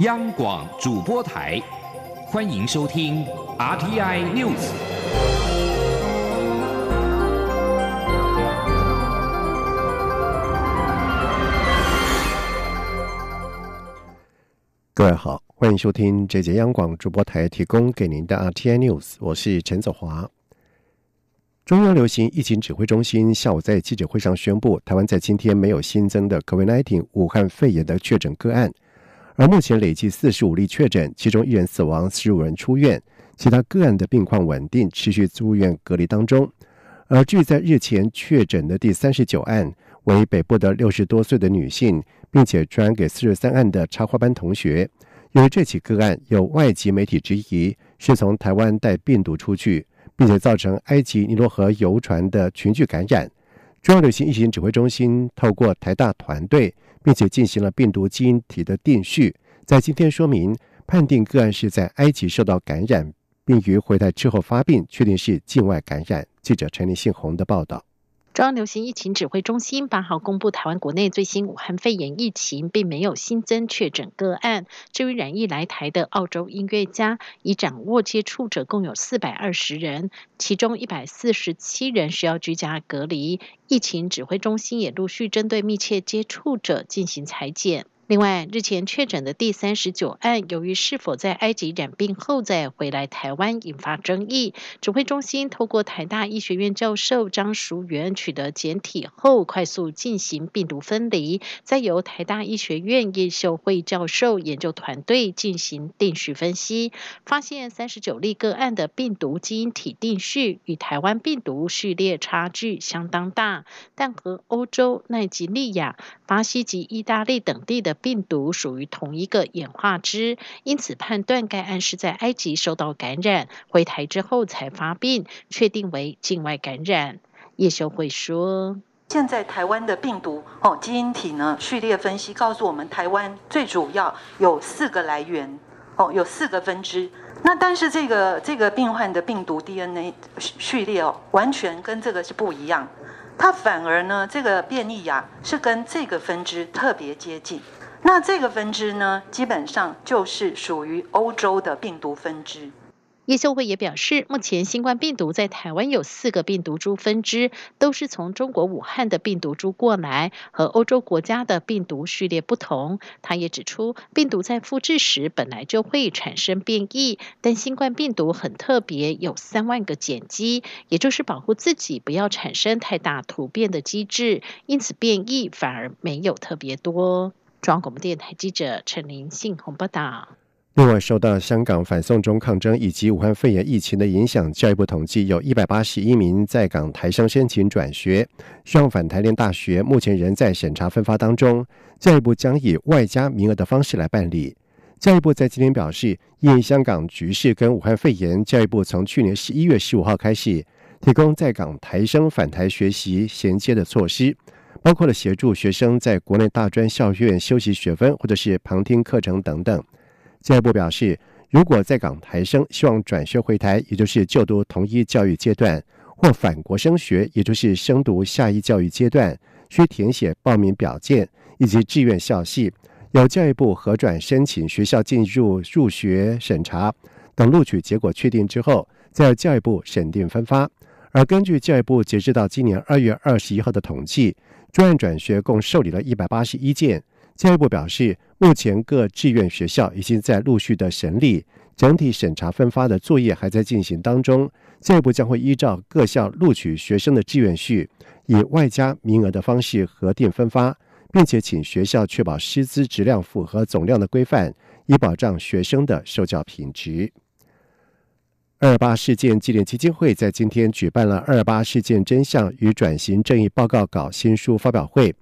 央广主播台，欢迎收听 RTI News。各位好，欢迎收听这节央广主播台提供给您的 RTI News，我是陈子华。中央流行疫情指挥中心下午在记者会上宣布，台湾在今天没有新增的 COVID-19 武汉肺炎的确诊个案。而目前累计四十五例确诊，其中一人死亡，十五人出院，其他个案的病况稳定，持续住院隔离当中。而据在日前确诊的第三十九案为北部的六十多岁的女性，并且转给四十三案的插花班同学。由于这起个案有外籍媒体质疑是从台湾带病毒出去，并且造成埃及尼罗河游船的群聚感染，中央流行疫情指挥中心透过台大团队。并且进行了病毒基因体的定序，在今天说明判定个案是在埃及受到感染，并于回台之后发病，确定是境外感染。记者陈立信宏的报道。中央流行疫情指挥中心八号公布，台湾国内最新武汉肺炎疫情，并没有新增确诊个案。至于染疫来台的澳洲音乐家，已掌握接触者共有四百二十人，其中一百四十七人需要居家隔离。疫情指挥中心也陆续针对密切接触者进行裁剪。另外，日前确诊的第三十九案，由于是否在埃及染病后再回来台湾，引发争议。指挥中心透过台大医学院教授张淑元取得检体后，快速进行病毒分离，再由台大医学院叶秀慧教授研究团队进行定序分析，发现三十九例个案的病毒基因体定序与台湾病毒序列差距相当大，但和欧洲、奈及利亚、巴西及意大利等地的病毒属于同一个演化支，因此判断该案是在埃及受到感染，回台之后才发病，确定为境外感染。叶修会说：“现在台湾的病毒哦基因体呢序列分析告诉我们，台湾最主要有四个来源哦，有四个分支。那但是这个这个病患的病毒 DNA 序列哦，完全跟这个是不一样，它反而呢这个变异呀是跟这个分支特别接近。”那这个分支呢，基本上就是属于欧洲的病毒分支。叶秀慧也表示，目前新冠病毒在台湾有四个病毒株分支，都是从中国武汉的病毒株过来，和欧洲国家的病毒序列不同。他也指出，病毒在复制时本来就会产生变异，但新冠病毒很特别，有三万个碱基，也就是保护自己不要产生太大突变的机制，因此变异反而没有特别多。中央广播电台记者陈林信宏报道。另外，受到香港反送中抗争以及武汉肺炎疫情的影响，教育部统计有一百八十一名在港台生申请转学，希望返台念大学，目前仍在审查分发当中。教育部将以外加名额的方式来办理。教育部在今天表示，因香港局势跟武汉肺炎，教育部从去年十一月十五号开始，提供在港台生返台学习衔接的措施。包括了协助学生在国内大专校院修习学分，或者是旁听课程等等。教育部表示，如果在港台生希望转学回台，也就是就读同一教育阶段，或返国升学，也就是升读下一教育阶段，需填写报名表件以及志愿校系，由教育部核转申请学校进入入学审查，等录取结果确定之后，再由教育部审定分发。而根据教育部截至到今年二月二十一号的统计。专案转学共受理了一百八十一件。教育部表示，目前各志愿学校已经在陆续的审理，整体审查分发的作业还在进行当中。教育部将会依照各校录取学生的志愿序，以外加名额的方式核定分发，并且请学校确保师资质量符合总量的规范，以保障学生的受教品质。二二八事件纪念基金会在今天举办了“二二八事件真相与转型正义报告稿”新书发表会。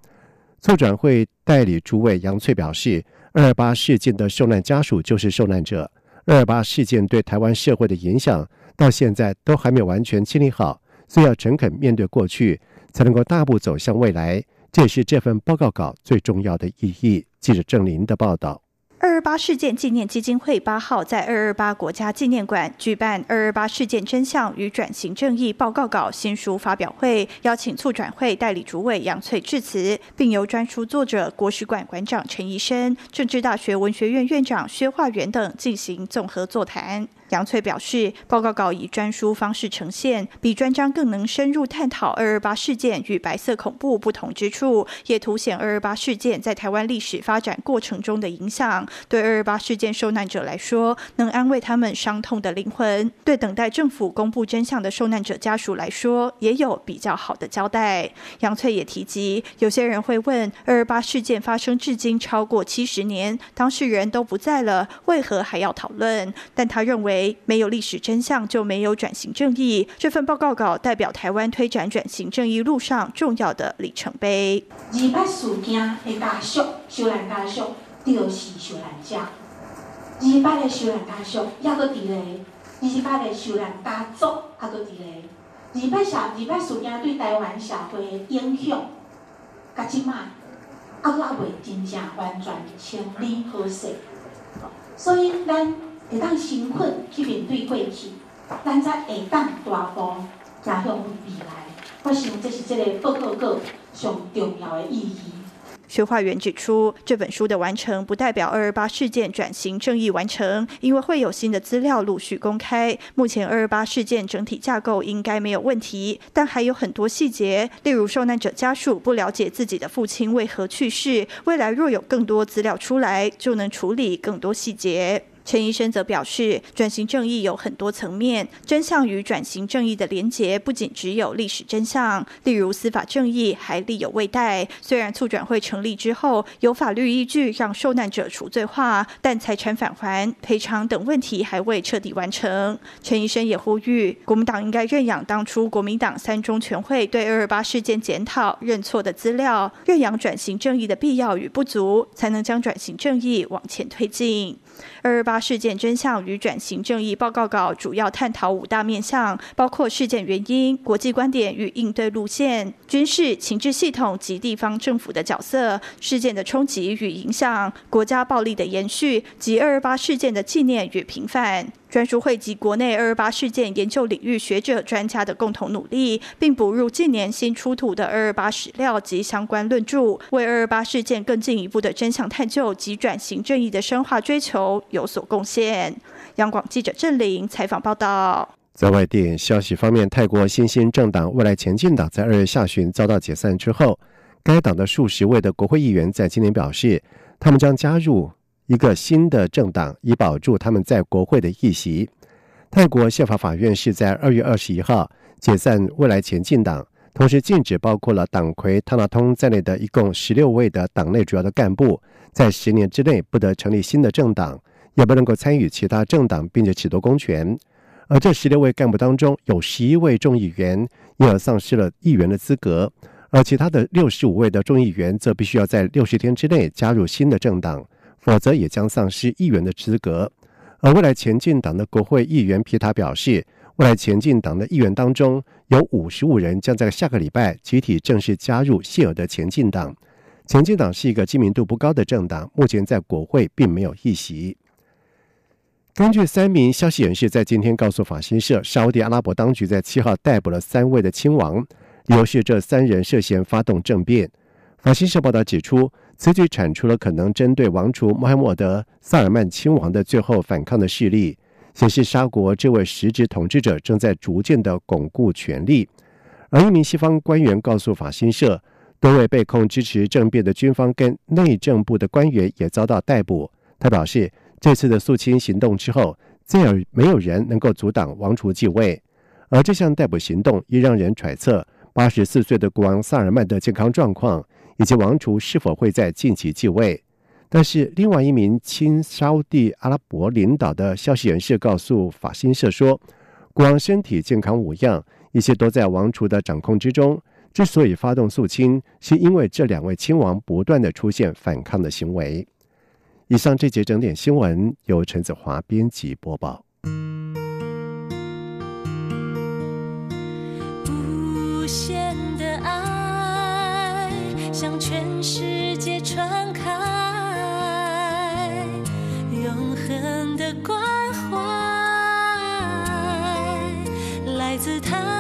促转会代理主委杨翠表示：“二二八事件的受难家属就是受难者，二二八事件对台湾社会的影响到现在都还没有完全清理好，所以要诚恳面对过去，才能够大步走向未来。这也是这份报告稿最重要的意义。”记者郑林的报道。二二八事件纪念基金会八号在二二八国家纪念馆举办“二二八事件真相与转型正义报告稿”新书发表会，邀请促转会代理主委杨翠致辞，并由专书作者国史馆馆长陈怡生、政治大学文学院院长薛化元等进行综合座谈。杨翠表示，报告稿以专书方式呈现，比专章更能深入探讨二二八事件与白色恐怖不同之处，也凸显二二八事件在台湾历史发展过程中的影响。对二二八事件受难者来说，能安慰他们伤痛的灵魂；对等待政府公布真相的受难者家属来说，也有比较好的交代。杨翠也提及，有些人会问：二二八事件发生至今超过七十年，当事人都不在了，为何还要讨论？但他认为。没有历史真相就没有转型正义。这份报告稿代表台湾推展转型正义路上重要的里程碑。二八事件的家属、受难家属就是受难者。二八的受难家属也搁伫咧，二八的受难家族也搁伫咧。二八社二八事件对台湾社会的影响，甲即卖还阁未真正完全清理好势。所以咱。会当辛苦去面对过去，咱才会当大步走向未来。我想这是这个报告稿上重要的意义。薛化元指出，这本书的完成不代表二二八事件转型正义完成，因为会有新的资料陆续公开。目前二二八事件整体架构应该没有问题，但还有很多细节，例如受难者家属不了解自己的父亲为何去世。未来若有更多资料出来，就能处理更多细节。陈医生则表示，转型正义有很多层面，真相与转型正义的连结不仅只有历史真相，例如司法正义还力有未逮。虽然促转会成立之后有法律依据让受难者除罪化，但财产返还、赔偿等问题还未彻底完成。陈医生也呼吁，国民党应该认养当初国民党三中全会对二二八事件检讨认错的资料，认养转型正义的必要与不足，才能将转型正义往前推进。二二八事件真相与转型正义报告稿主要探讨五大面向，包括事件原因、国际观点与应对路线、军事情治系统及地方政府的角色、事件的冲击与影响、国家暴力的延续及二二八事件的纪念与平反。专书汇集国内二二八事件研究领域学者专家的共同努力，并补入近年新出土的二二八史料及相关论著，为二二八事件更进一步的真相探究及转型正义的深化追求有所贡献。央广记者郑玲采访报道。在外电消息方面，泰国新兴政党未来前进党在二月下旬遭到解散之后，该党的数十位的国会议员在今年表示，他们将加入。一个新的政党以保住他们在国会的议席。泰国宪法法院是在二月二十一号解散未来前进党，同时禁止包括了党魁汤纳通在内的一共十六位的党内主要的干部，在十年之内不得成立新的政党，也不能够参与其他政党，并且取得公权。而这十六位干部当中，有十一位众议员因而丧失了议员的资格，而其他的六十五位的众议员则必须要在六十天之内加入新的政党。否则也将丧失议员的资格。而未来前进党的国会议员皮塔表示，未来前进党的议员当中有五十五人将在下个礼拜集体正式加入谢尔的前进党。前进党是一个知名度不高的政党，目前在国会并没有议席。根据三名消息人士在今天告诉法新社，沙地阿拉伯当局在七号逮捕了三位的亲王，理由是这三人涉嫌发动政变。法新社报道指出。此举铲除了可能针对王储穆罕默德·萨尔曼亲王的最后反抗的势力，显示沙国这位实职统治者正在逐渐的巩固权力。而一名西方官员告诉法新社，多位被控支持政变的军方跟内政部的官员也遭到逮捕。他表示，这次的肃清行动之后，再也没有人能够阻挡王储继位。而这项逮捕行动亦让人揣测，八十四岁的国王萨尔曼的健康状况。以及王储是否会在近期继位？但是，另外一名亲沙地阿拉伯领导的消息人士告诉法新社说，国王身体健康无恙，一切都在王储的掌控之中。之所以发动肃清，是因为这两位亲王不断的出现反抗的行为。以上这节整点新闻由陈子华编辑播报。无限。向全世界传开，永恒的关怀，来自他。